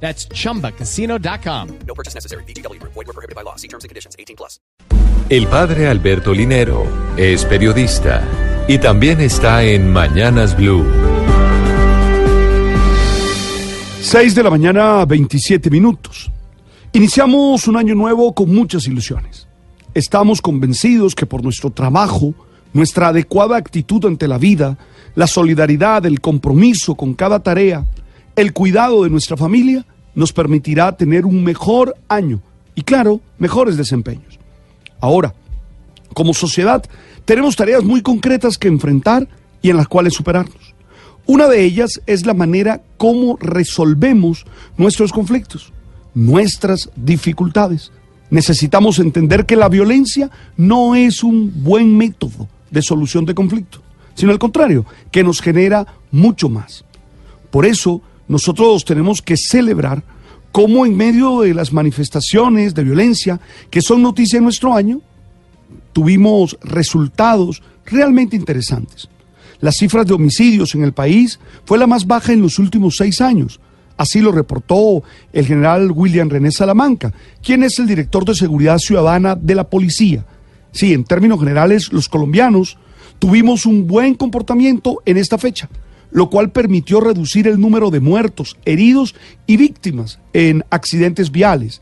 That's chumbacasino.com. No purchase necessary. BGW. Void were prohibited by law. See terms and conditions. 18 plus. El padre Alberto Linero es periodista y también está en Mañanas Blue. 6 de la mañana, 27 minutos. Iniciamos un año nuevo con muchas ilusiones. Estamos convencidos que por nuestro trabajo, nuestra adecuada actitud ante la vida, la solidaridad, el compromiso con cada tarea, el cuidado de nuestra familia, nos permitirá tener un mejor año y, claro, mejores desempeños. Ahora, como sociedad, tenemos tareas muy concretas que enfrentar y en las cuales superarnos. Una de ellas es la manera como resolvemos nuestros conflictos, nuestras dificultades. Necesitamos entender que la violencia no es un buen método de solución de conflicto, sino al contrario, que nos genera mucho más. Por eso, nosotros tenemos que celebrar cómo en medio de las manifestaciones de violencia que son noticia en nuestro año, tuvimos resultados realmente interesantes. Las cifras de homicidios en el país fue la más baja en los últimos seis años. Así lo reportó el general William René Salamanca, quien es el director de seguridad ciudadana de la policía. Sí, en términos generales, los colombianos tuvimos un buen comportamiento en esta fecha, lo cual permitió reducir el número de muertos, heridos y víctimas en accidentes viales.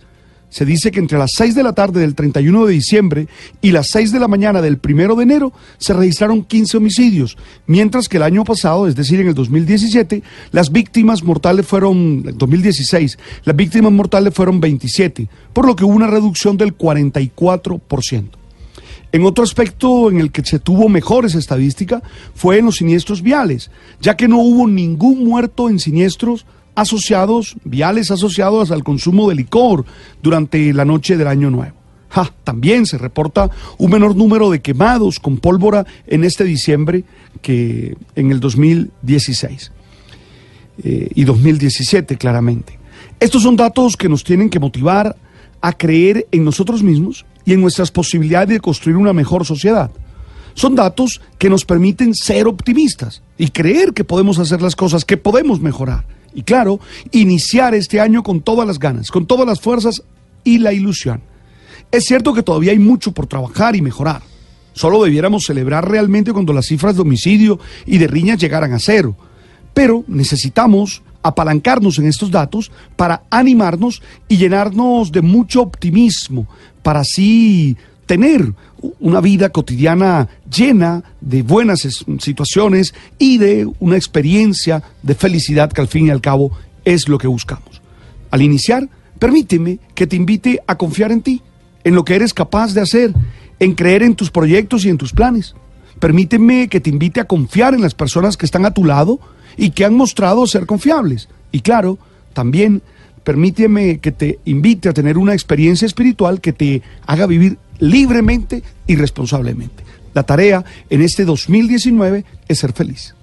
Se dice que entre las 6 de la tarde del 31 de diciembre y las 6 de la mañana del 1 de enero se registraron 15 homicidios, mientras que el año pasado, es decir, en el 2017, las víctimas mortales fueron, 2016, las víctimas mortales fueron 27, por lo que hubo una reducción del 44%. En otro aspecto en el que se tuvo mejores estadísticas fue en los siniestros viales, ya que no hubo ningún muerto en siniestros asociados, viales asociados al consumo de licor durante la noche del Año Nuevo. también se reporta un menor número de quemados con pólvora en este diciembre que en el 2016 eh, y 2017 claramente. Estos son datos que nos tienen que motivar a creer en nosotros mismos y en nuestras posibilidades de construir una mejor sociedad. Son datos que nos permiten ser optimistas y creer que podemos hacer las cosas, que podemos mejorar. Y claro, iniciar este año con todas las ganas, con todas las fuerzas y la ilusión. Es cierto que todavía hay mucho por trabajar y mejorar. Solo debiéramos celebrar realmente cuando las cifras de homicidio y de riñas llegaran a cero. Pero necesitamos apalancarnos en estos datos para animarnos y llenarnos de mucho optimismo, para así tener una vida cotidiana llena de buenas situaciones y de una experiencia de felicidad que al fin y al cabo es lo que buscamos. Al iniciar, permíteme que te invite a confiar en ti, en lo que eres capaz de hacer, en creer en tus proyectos y en tus planes. Permíteme que te invite a confiar en las personas que están a tu lado y que han mostrado ser confiables. Y claro, también permíteme que te invite a tener una experiencia espiritual que te haga vivir libremente y responsablemente. La tarea en este 2019 es ser feliz.